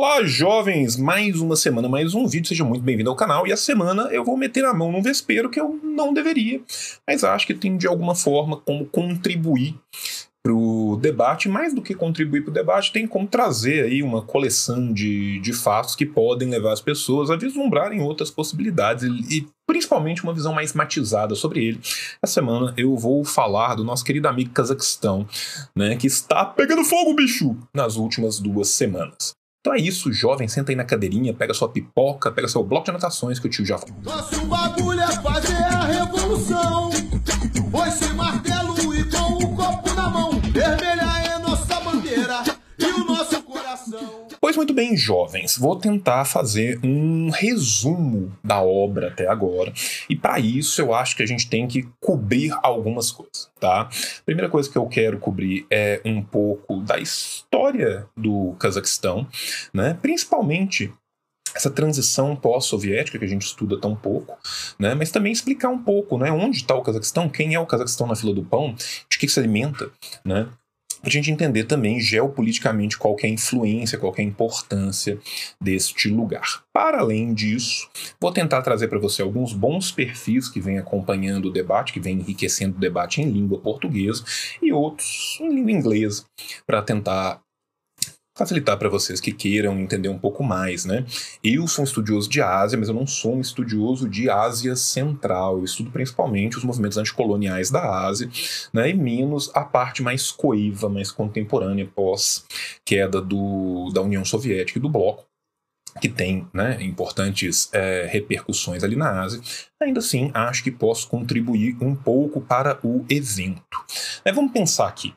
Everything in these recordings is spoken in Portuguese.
Olá, jovens! Mais uma semana, mais um vídeo. Seja muito bem-vindo ao canal. E a semana eu vou meter a mão num vespeiro que eu não deveria, mas acho que tem de alguma forma como contribuir para o debate. Mais do que contribuir para o debate, tem como trazer aí uma coleção de, de fatos que podem levar as pessoas a vislumbrarem outras possibilidades e, e principalmente uma visão mais matizada sobre ele. Essa semana eu vou falar do nosso querido amigo Cazaquistão, né, que está pegando fogo, bicho, nas últimas duas semanas. Então é isso, jovem, senta aí na cadeirinha, pega sua pipoca, pega seu bloco de anotações que o tio já falou. Nosso bagulho é fazer a revolução. Bem, jovens, vou tentar fazer um resumo da obra até agora. E para isso eu acho que a gente tem que cobrir algumas coisas, tá? Primeira coisa que eu quero cobrir é um pouco da história do Cazaquistão, né? Principalmente essa transição pós-soviética que a gente estuda tão pouco, né? Mas também explicar um pouco, né? Onde está o Cazaquistão? Quem é o Cazaquistão na fila do pão? De que se alimenta, né? Para a gente entender também geopoliticamente qual é a influência, qual é a importância deste lugar. Para além disso, vou tentar trazer para você alguns bons perfis que vêm acompanhando o debate, que vêm enriquecendo o debate em língua portuguesa e outros em língua inglesa, para tentar facilitar para vocês que queiram entender um pouco mais, né? Eu sou um estudioso de Ásia, mas eu não sou um estudioso de Ásia Central. Eu estudo principalmente os movimentos anticoloniais da Ásia, né? E menos a parte mais coiva, mais contemporânea pós queda do, da União Soviética e do Bloco que tem né, importantes é, repercussões ali na Ásia, ainda assim acho que posso contribuir um pouco para o evento. Vamos pensar aqui.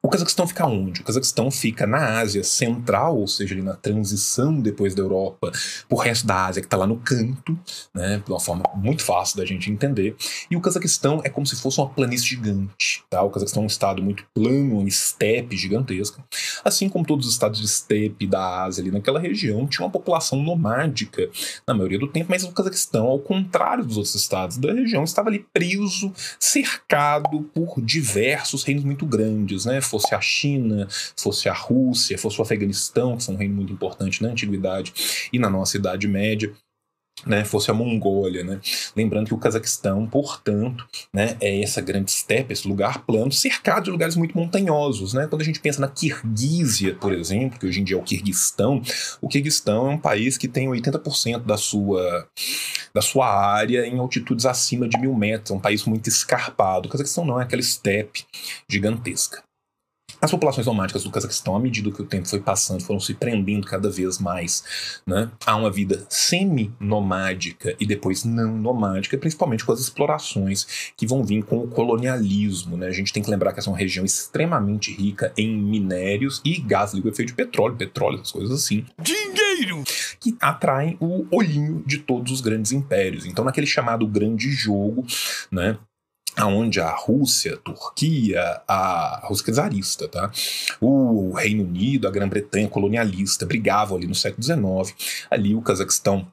O Cazaquistão fica onde? O Cazaquistão fica na Ásia Central, ou seja, ali na transição depois da Europa para o resto da Ásia, que está lá no canto, né, de uma forma muito fácil da gente entender. E o Cazaquistão é como se fosse uma planície gigante. Tá? O Cazaquistão é um estado muito plano, uma estepe gigantesca. Assim como todos os estados de estepe da Ásia ali naquela região, tinha uma população nomádica na maioria do tempo, mas o Cazaquistão, ao contrário dos outros estados da região, estava ali preso, cercado por diversos reinos muito grandes, né? Fosse a China, fosse a Rússia, fosse o Afeganistão, que foi um reino muito importante na Antiguidade e na nossa Idade Média. Né, fosse a Mongólia, né? Lembrando que o Cazaquistão, portanto, né, é essa grande steppe, esse lugar plano, cercado de lugares muito montanhosos, né? Quando a gente pensa na Kirguísia, por exemplo, que hoje em dia é o Kirguistão, o Kirguistão é um país que tem 80% da sua, da sua área em altitudes acima de mil metros, é um país muito escarpado. O Cazaquistão não é aquela steppe gigantesca. As populações nomádicas do Cazaquistão, à medida que o tempo foi passando, foram se prendendo cada vez mais né, a uma vida semi-nomádica e depois não nomádica, principalmente com as explorações que vão vir com o colonialismo. Né? A gente tem que lembrar que essa é uma região extremamente rica em minérios e gás liquefeito de petróleo, petróleo, essas coisas assim. Dinheiro! Que atraem o olhinho de todos os grandes impérios. Então, naquele chamado grande jogo, né, aonde a Rússia, a Turquia, a Rússia czarista, tá? o Reino Unido, a Grã-Bretanha colonialista brigavam ali no século XIX. Ali o Cazaquistão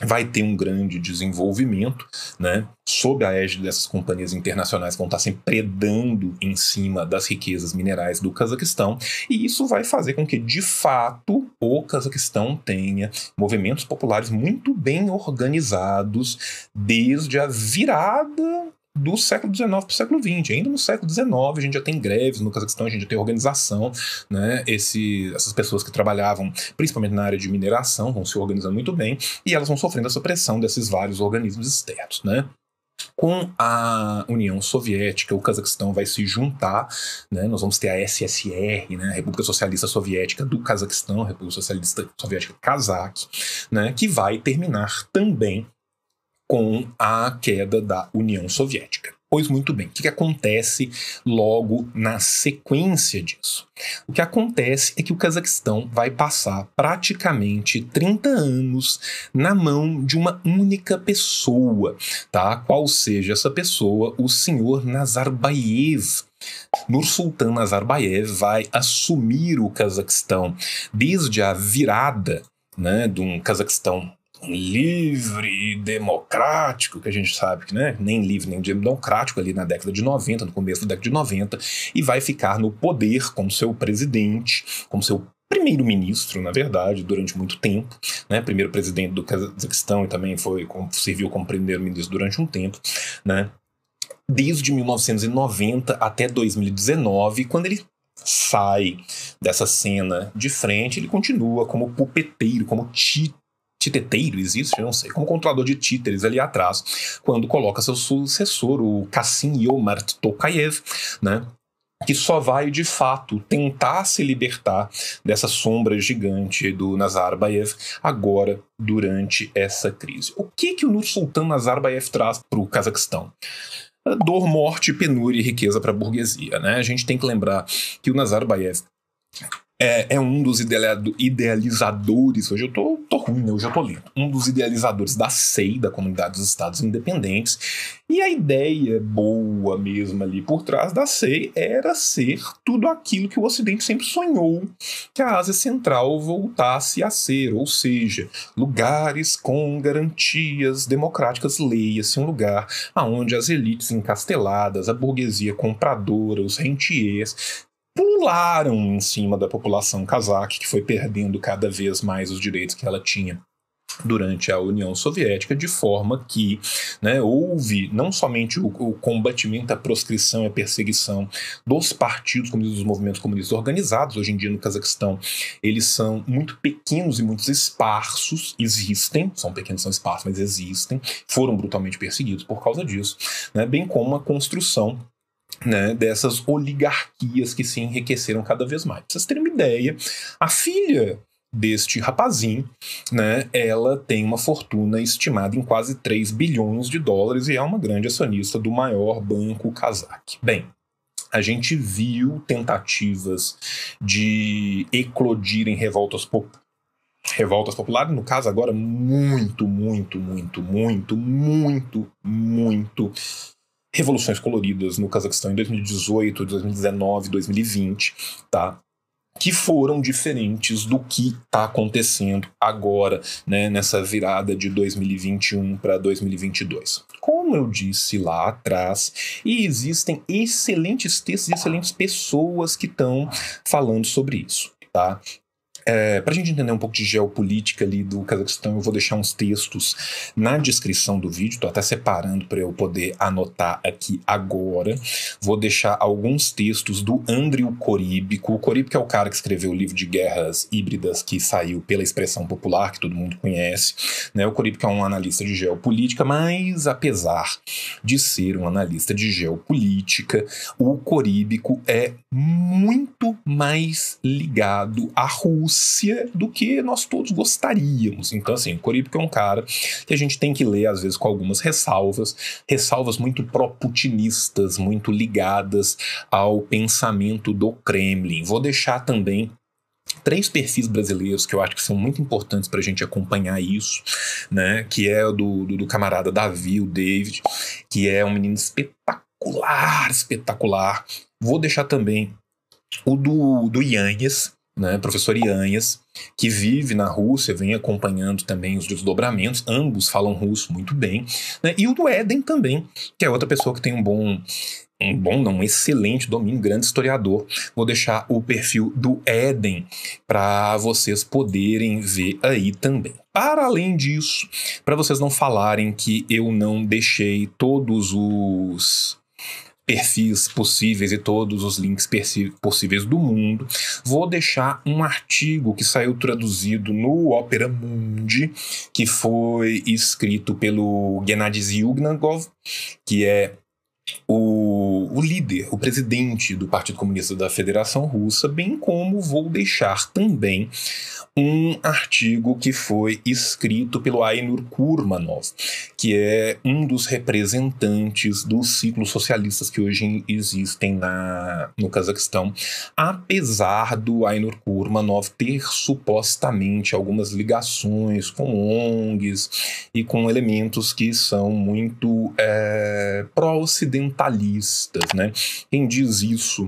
vai ter um grande desenvolvimento, né, sob a égide dessas companhias internacionais que vão estar sempre predando em cima das riquezas minerais do Cazaquistão, e isso vai fazer com que, de fato, o Cazaquistão tenha movimentos populares muito bem organizados desde a virada do século XIX para o século XX. Ainda no século XIX a gente já tem greves no Cazaquistão, a gente já tem organização, né? Esse, essas pessoas que trabalhavam principalmente na área de mineração vão se organizando muito bem e elas vão sofrendo essa pressão desses vários organismos externos, né? Com a União Soviética, o Cazaquistão vai se juntar, né? nós vamos ter a SSR, né? a República Socialista Soviética do Cazaquistão, a República Socialista Soviética Kazakh, né? que vai terminar também com a queda da União Soviética. Pois muito bem, o que, que, acontece logo na sequência disso? O que acontece é que o Cazaquistão vai passar praticamente 30 anos na mão de uma única pessoa, tá? Qual seja essa pessoa, o senhor Nazarbayev. Nursultan Nazarbayev vai assumir o Cazaquistão desde a virada né, de um Cazaquistão livre e democrático, que a gente sabe que né, nem livre nem democrático ali na década de 90, no começo da década de 90, e vai ficar no poder como seu presidente, como seu primeiro-ministro, na verdade, durante muito tempo, né? Primeiro presidente do Cazaquistão e também foi serviu como primeiro-ministro durante um tempo, né? Desde 1990 até 2019, quando ele sai dessa cena de frente, ele continua como pupeteiro, como ti titeteiro, existe? Não sei, como controlador de títeres ali atrás, quando coloca seu sucessor, o Kassim Yomart Tokayev, né? que só vai de fato tentar se libertar dessa sombra gigante do Nazarbayev agora durante essa crise. O que que o Nursultan Nazarbayev traz para o Cazaquistão? Dor, morte, penúria e riqueza para a burguesia. Né? A gente tem que lembrar que o Nazarbayev é, é, um dos idealizadores, hoje eu tô, tô ruim, né? hoje eu tô lento, um dos idealizadores da SEI, da Comunidade dos Estados Independentes, e a ideia boa mesmo ali por trás da SEI era ser tudo aquilo que o Ocidente sempre sonhou que a Ásia Central voltasse a ser, ou seja, lugares com garantias democráticas, leia-se um lugar onde as elites encasteladas, a burguesia compradora, os rentiers, pularam em cima da população cazaque, que foi perdendo cada vez mais os direitos que ela tinha durante a União Soviética, de forma que né, houve não somente o, o, combatimento, a proscrição e a perseguição dos partidos comunistas, dos movimentos comunistas organizados, hoje em dia no Cazaquistão eles são muito pequenos e muito esparsos, existem, são pequenos, são esparsos, mas existem, foram brutalmente perseguidos por causa disso, né, bem como a construção né, dessas oligarquias que se enriqueceram cada vez mais. Pra vocês terem uma ideia, a filha deste rapazinho, né, ela tem uma fortuna estimada em quase 3 bilhões de dólares e é uma grande acionista do maior banco cazaque. Bem, a gente viu tentativas de eclodirem revoltas populares revoltas populares, no caso agora muito, muito, muito, muito, muito, muito revoluções coloridas no Cazaquistão em 2018, 2019, 2020, tá? que foram diferentes do que está acontecendo agora, né, nessa virada de 2021 para 2022. Como eu disse lá atrás, e existem excelentes textos e excelentes pessoas que estão falando sobre isso, tá? É, para a gente entender um pouco de geopolítica ali do Cazaquistão, eu vou deixar uns textos na descrição do vídeo, estou até separando para eu poder anotar aqui agora. Vou deixar alguns textos do Andrew Coríbico. O Coríbico é o cara que escreveu o livro de guerras híbridas que saiu pela expressão popular, que todo mundo conhece. Né? O Coríbico é um analista de geopolítica, mas apesar de ser um analista de geopolítica, o Coríbico é muito mais ligado à Rússia Rússia do que nós todos gostaríamos. Então, assim, Corípico é um cara que a gente tem que ler, às vezes, com algumas ressalvas, ressalvas muito pró-putinistas, muito ligadas ao pensamento do Kremlin. Vou deixar também três perfis brasileiros que eu acho que são muito importantes para a gente acompanhar isso, né? Que é o do, do, do, camarada Davi, o David, que é um menino espetacular, espetacular. Vou deixar também o do, do né, professor Ianhas, que vive na Rússia, vem acompanhando também os desdobramentos, ambos falam russo muito bem, né, e o do Éden também, que é outra pessoa que tem um bom um bom, não, um excelente domínio, grande historiador. Vou deixar o perfil do Éden para vocês poderem ver aí também. Para além disso, para vocês não falarem que eu não deixei todos os perfis possíveis e todos os links possíveis do mundo. Vou deixar um artigo que saiu traduzido no Opera Mundi, que foi escrito pelo Gennady Zyugnagov, que é o, o, líder, o presidente do Partido Comunista da Federação Russa, bem como vou deixar também um artigo que foi escrito pelo Ainur Kurmanov, que é um dos representantes dos ciclos socialistas que hoje existem na, no Cazaquistão, apesar do Ainur Kurmanov ter supostamente algumas ligações com ONGs e com elementos que são muito é, pró-ocidentalistas. Né? Quem diz isso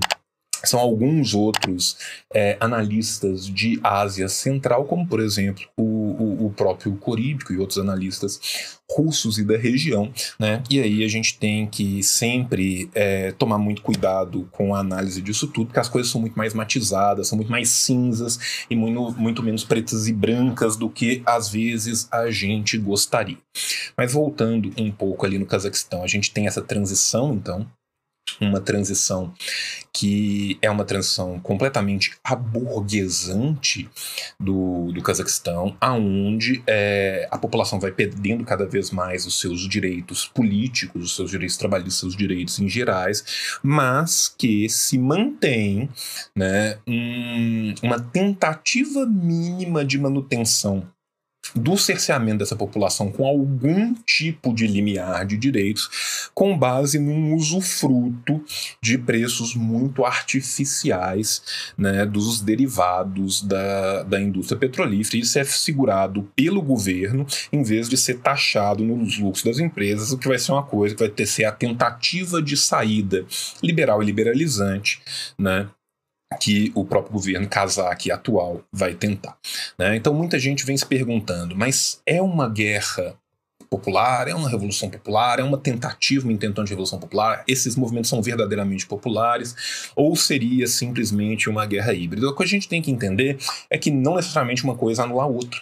são alguns outros é, analistas de Ásia Central, como por exemplo o, o, o próprio Coríbico e outros analistas russos e da região, né? E aí a gente tem que sempre é, tomar muito cuidado com a análise disso tudo, porque as coisas são muito mais matizadas, são muito mais cinzas e muito, muito menos pretas e brancas do que às vezes a gente gostaria. Mas voltando um pouco ali no Cazaquistão, a gente tem essa transição, então, uma transição que é uma transição completamente aburguesante do, do Cazaquistão, aonde é, a população vai perdendo cada vez mais os seus direitos políticos, os seus direitos trabalhistas, os seus direitos em gerais, mas que se mantém né, um, uma tentativa mínima de manutenção do cerceamento dessa população com algum tipo de limiar de direitos, com base num usufruto de preços muito artificiais né, dos derivados da, da indústria petrolífera. Isso é segurado pelo governo, em vez de ser taxado nos lucros das empresas, o que vai ser uma coisa que vai ter ser a tentativa de saída liberal e liberalizante né, que o próprio governo Kazakh atual vai tentar. Né? Então muita gente vem se perguntando, mas é uma guerra popular, é uma revolução popular, é uma tentativa, uma intentão de revolução popular, esses movimentos são verdadeiramente populares, ou seria simplesmente uma guerra híbrida? O que a gente tem que entender é que não necessariamente uma coisa anula a outra.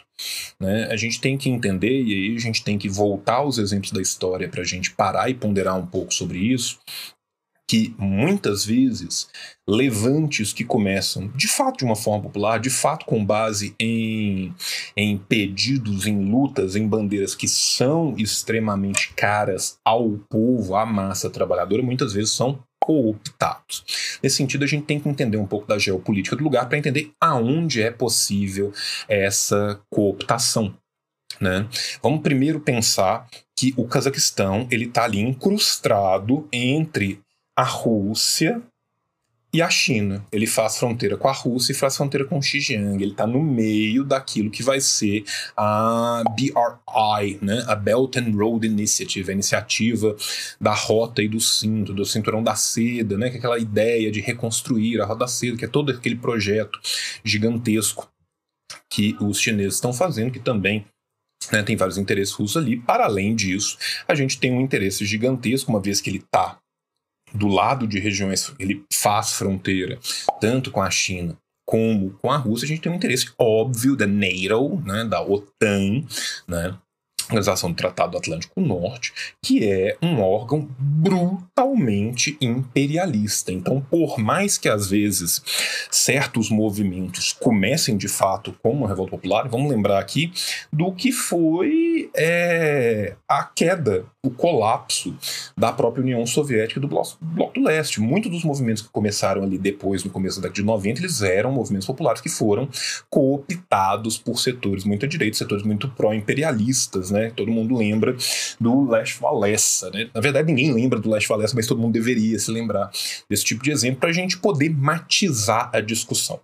Né? A gente tem que entender, e aí a gente tem que voltar aos exemplos da história para a gente parar e ponderar um pouco sobre isso, que muitas vezes levantes que começam de fato de uma forma popular, de fato com base em, em pedidos, em lutas, em bandeiras que são extremamente caras ao povo, à massa trabalhadora, muitas vezes são cooptados. Nesse sentido, a gente tem que entender um pouco da geopolítica do lugar para entender aonde é possível essa cooptação. Né? Vamos primeiro pensar que o Cazaquistão ele está ali incrustado entre a Rússia e a China. Ele faz fronteira com a Rússia e faz fronteira com o Xinjiang. Ele está no meio daquilo que vai ser a BRI, né? a Belt and Road Initiative, a iniciativa da rota e do cinto, do cinturão da seda, né? que é aquela ideia de reconstruir a rota da seda, que é todo aquele projeto gigantesco que os chineses estão fazendo, que também né, tem vários interesses russos ali. Para além disso, a gente tem um interesse gigantesco, uma vez que ele está do lado de regiões, ele faz fronteira tanto com a China como com a Rússia, a gente tem um interesse óbvio da NATO, né, da OTAN, né, Organização do Tratado Atlântico Norte, que é um órgão brutalmente imperialista. Então, por mais que às vezes certos movimentos comecem de fato como uma revolta popular, vamos lembrar aqui do que foi é, a queda, o colapso da própria União Soviética e do Bloco, do Leste. Muitos dos movimentos que começaram ali depois, no começo da década de 90, eles eram movimentos populares que foram cooptados por setores muito à direita, setores muito pró-imperialistas, né? Todo mundo lembra do Leste Walesa, né? Na verdade, ninguém lembra do Leste Walesa, mas todo mundo deveria se lembrar desse tipo de exemplo para a gente poder matizar a discussão.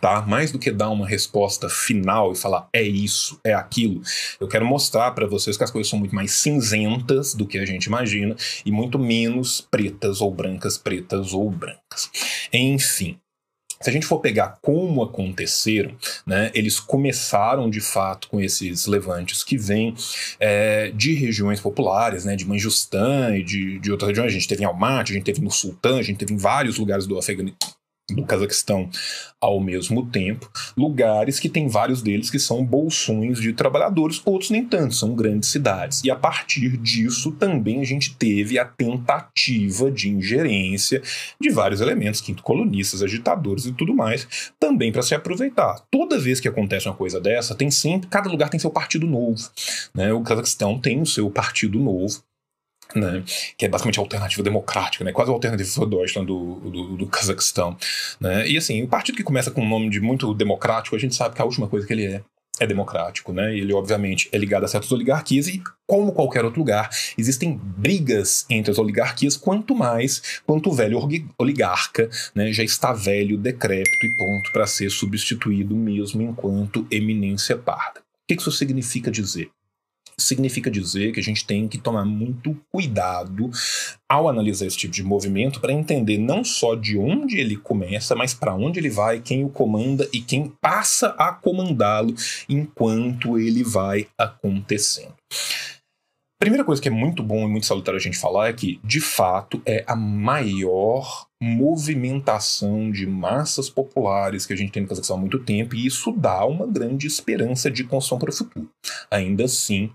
Tá? Mais do que dar uma resposta final e falar é isso, é aquilo, eu quero mostrar para vocês que as coisas são muito mais cinzentas do que a gente imagina e muito menos pretas ou brancas, pretas ou brancas. Enfim, se a gente for pegar como aconteceram, né, eles começaram de fato com esses levantes que vêm é, de regiões populares, né, de Manjustã e de, de outras regiões. A gente teve em Almaty, a gente teve no Sultã, a gente teve em vários lugares do Afeganistão do Cazaquistão ao mesmo tempo, lugares que tem vários deles que são bolsões de trabalhadores, outros nem tanto, são grandes cidades. E a partir disso também a gente teve a tentativa de ingerência de vários elementos, quinto colonistas, agitadores e tudo mais, também para se aproveitar. Toda vez que acontece uma coisa dessa, tem sempre, cada lugar tem seu partido novo. Né? O Cazaquistão tem o seu partido novo, né, que é basicamente a alternativa democrática, né, quase a alternativa for Deutschland do, do, do Cazaquistão. Né, e assim, um partido que começa com um nome de muito democrático, a gente sabe que a última coisa que ele é é democrático, né? Ele obviamente é ligado a certas oligarquias e, como qualquer outro lugar, existem brigas entre as oligarquias, quanto mais quanto o velho oligarca, né, já está velho, decrépito e ponto para ser substituído mesmo enquanto eminência parda. O que isso significa dizer? Significa dizer que a gente tem que tomar muito cuidado ao analisar esse tipo de movimento para entender não só de onde ele começa, mas para onde ele vai, quem o comanda e quem passa a comandá-lo enquanto ele vai acontecendo. Primeira coisa que é muito bom e muito salutar a gente falar é que, de fato, é a maior movimentação de massas populares que a gente tem no Cazaquistão há muito tempo, e isso dá uma grande esperança de construção para o futuro. Ainda assim,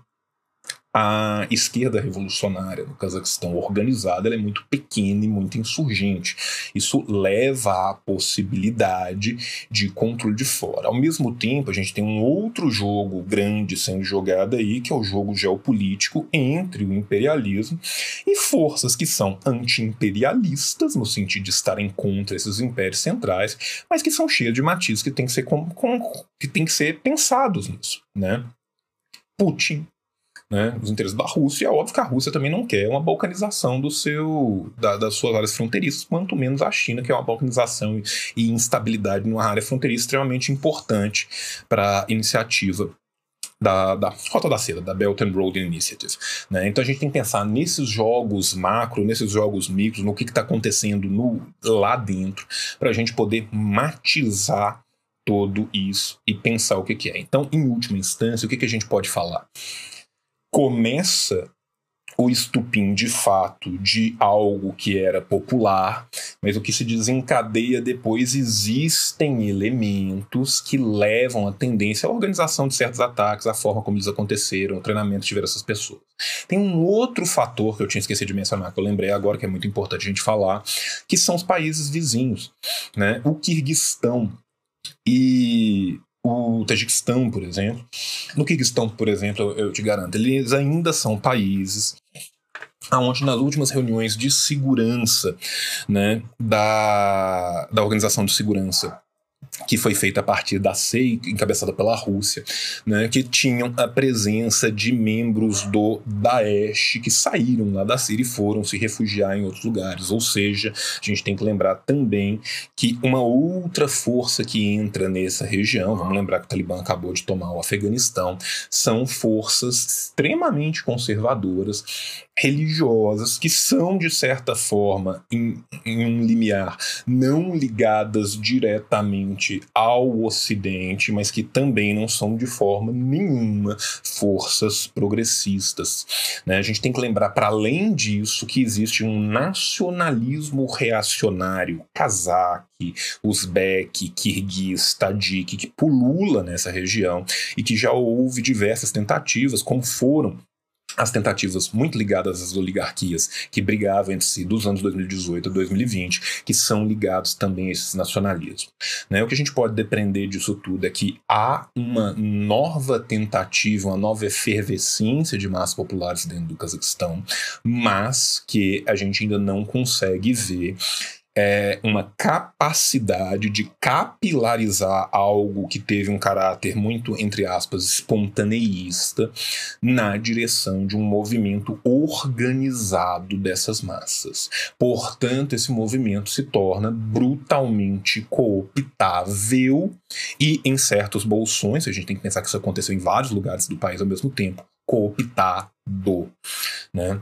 a esquerda revolucionária no Cazaquistão organizada é muito pequena e muito insurgente. Isso leva à possibilidade de controle de fora. Ao mesmo tempo, a gente tem um outro jogo grande sendo jogado aí, que é o jogo geopolítico entre o imperialismo e forças que são anti-imperialistas, no sentido de estarem contra esses impérios centrais, mas que são cheias de matizes que tem que ser, com, com, que tem que ser pensados nisso. Né? Putin né, os interesses da Rússia. É óbvio que a Rússia também não quer uma balcanização do seu, da, das suas áreas fronteiriças, quanto menos a China, que é uma balcanização e instabilidade numa área fronteiriça extremamente importante para a iniciativa da, da, Rota da Seda, da Belt and Road Initiative. Né? Então a gente tem que pensar nesses jogos macro, nesses jogos micros, no que está acontecendo no, lá dentro, para a gente poder matizar todo isso e pensar o que, que é. Então, em última instância, o que, que a gente pode falar? Começa o estupim de fato de algo que era popular, mas o que se desencadeia depois existem elementos que levam a tendência à organização de certos ataques, a forma como eles aconteceram, o treinamento de diversas pessoas. Tem um outro fator que eu tinha esquecido de mencionar, que eu lembrei agora, que é muito importante a gente falar, que são os países vizinhos. Né? O Kirguistão e o Tajiquistão, por exemplo. No Kirguistão, por exemplo, eu te garanto, eles ainda são países aonde nas últimas reuniões de segurança né, da, da Organização de Segurança que foi feita a partir da SEI, encabeçada pela Rússia, né, que tinham a presença de membros do Daesh que saíram lá da Síria e foram se refugiar em outros lugares. Ou seja, a gente tem que lembrar também que uma outra força que entra nessa região, vamos lembrar que o Talibã acabou de tomar o Afeganistão, são forças extremamente conservadoras religiosas que são, de certa forma, em, em, um limiar, não ligadas diretamente ao Ocidente, mas que também não são de forma nenhuma forças progressistas. Né? A gente tem que lembrar, para além disso, que existe um nacionalismo reacionário, cazaque, uzbek, kirguiz, tadjik, que pulula nessa região e que já houve diversas tentativas, como foram as tentativas muito ligadas às oligarquias que brigavam entre si dos anos 2018 a 2020, que são ligados também a esses nacionalismos. Né? O que a gente pode depreender disso tudo é que há uma nova tentativa, uma nova efervescência de massas populares dentro do Cazaquistão, mas que a gente ainda não consegue ver é uma capacidade de capilarizar algo que teve um caráter muito, entre aspas, espontaneísta na direção de um movimento organizado dessas massas. Portanto, esse movimento se torna brutalmente cooptável e, em certos bolsões, a gente tem que pensar que isso aconteceu em vários lugares do país ao mesmo tempo, cooptado. Né?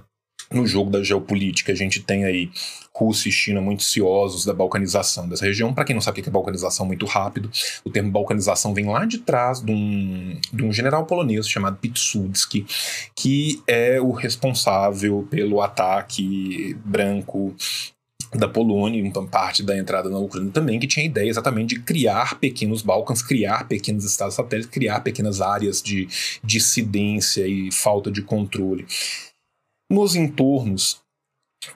No jogo da geopolítica. A gente tem aí Rússia e China muito ciosos da balcanização dessa região. Para quem não sabe o que é balcanização, muito rápido, o termo balcanização vem lá de trás de um, de um general polonês chamado Pilsudski, que é o responsável pelo ataque branco da Polônia, então parte da entrada na Ucrânia também, que tinha a ideia exatamente de criar pequenos Balcãs, criar pequenos estados satélites, criar pequenas áreas de dissidência e falta de controle nos entornos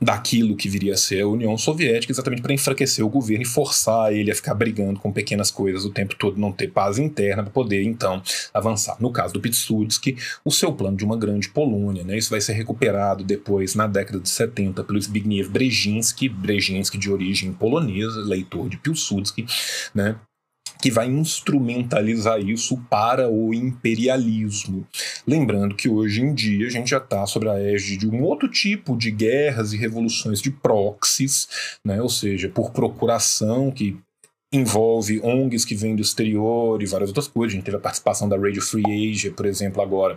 daquilo que viria a ser a União Soviética, exatamente para enfraquecer o governo e forçar ele a ficar brigando com pequenas coisas o tempo todo, não ter paz interna para poder então avançar. No caso do Pilsudski, o seu plano de uma grande Polônia, né? Isso vai ser recuperado depois na década de 70 pelo Zbigniew Brzezinski, Brzezinski de origem polonesa, leitor de Pilsudski, né? Que vai instrumentalizar isso para o imperialismo. Lembrando que hoje em dia a gente já está sobre a égide de um outro tipo de guerras e revoluções de proxies, né? ou seja, por procuração, que envolve ONGs que vêm do exterior e várias outras coisas. A gente teve a participação da Radio Free Asia, por exemplo, agora,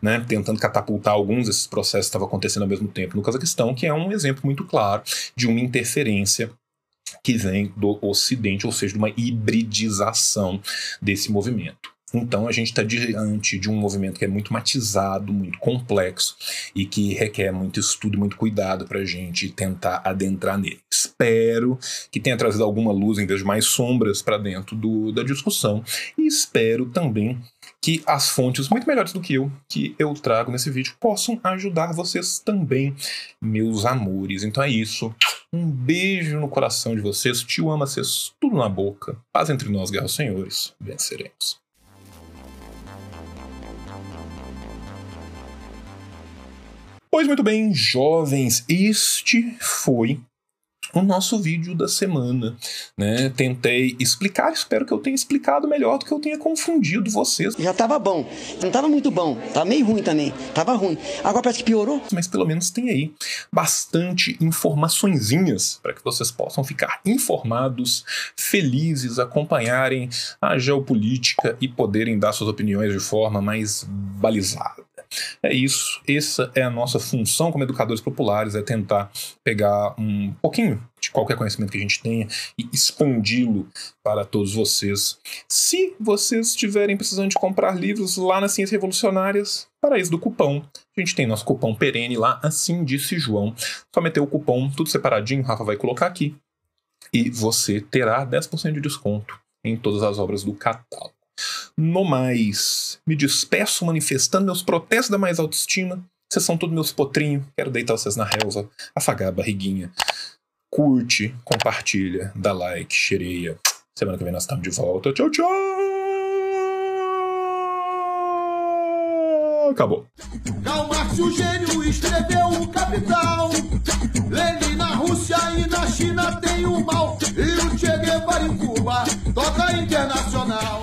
né, tentando catapultar alguns desses processos que estavam acontecendo ao mesmo tempo no Cazaquistão, que é um exemplo muito claro de uma interferência que vem do Ocidente, ou seja, de uma hibridização desse movimento. Então a gente está diante de um movimento que é muito matizado, muito complexo e que requer muito estudo muito cuidado para a gente tentar adentrar nele. Espero que tenha trazido alguma luz em vez de mais sombras para dentro do, da discussão e espero também que as fontes muito melhores do que eu, que eu trago nesse vídeo, possam ajudar vocês também, meus amores. Então é isso. Um beijo no coração de vocês. Tio ama vocês tudo na boca. Paz entre nós, guerra senhores. Venceremos. Pois muito bem, jovens, este foi o nosso vídeo da semana. Né? Tentei explicar, espero que eu tenha explicado melhor do que eu tenha confundido vocês. Já tava bom, não tava muito bom, tava meio ruim também, tava ruim. Agora parece que piorou. Mas pelo menos tem aí bastante informaçõezinhas para que vocês possam ficar informados, felizes, acompanharem a geopolítica e poderem dar suas opiniões de forma mais balizada. É isso, essa é a nossa função como educadores populares, é tentar pegar um pouquinho de qualquer conhecimento que a gente tenha e expandi-lo para todos vocês. Se vocês estiverem precisando de comprar livros lá nas Ciências Revolucionárias, paraíso do cupom. A gente tem nosso cupom perene lá, assim disse João. Só meter o cupom, tudo separadinho, Rafa vai colocar aqui. E você terá 10% de desconto em todas as obras do catálogo. No mais, me despeço manifestando meus protestos da mais autoestima. Vocês são todos meus potrinhos. Quero deitar vocês na relva, afagar a barriguinha. Curte, compartilha, dá like, xereia. Semana que vem nós estamos de volta. Tchau, tchau! Acabou. Karl Marx, o gênio, escreveu o Capital. Lenin na Rússia e na China tem o mal. E o Che Guevara em Cuba toca internacional.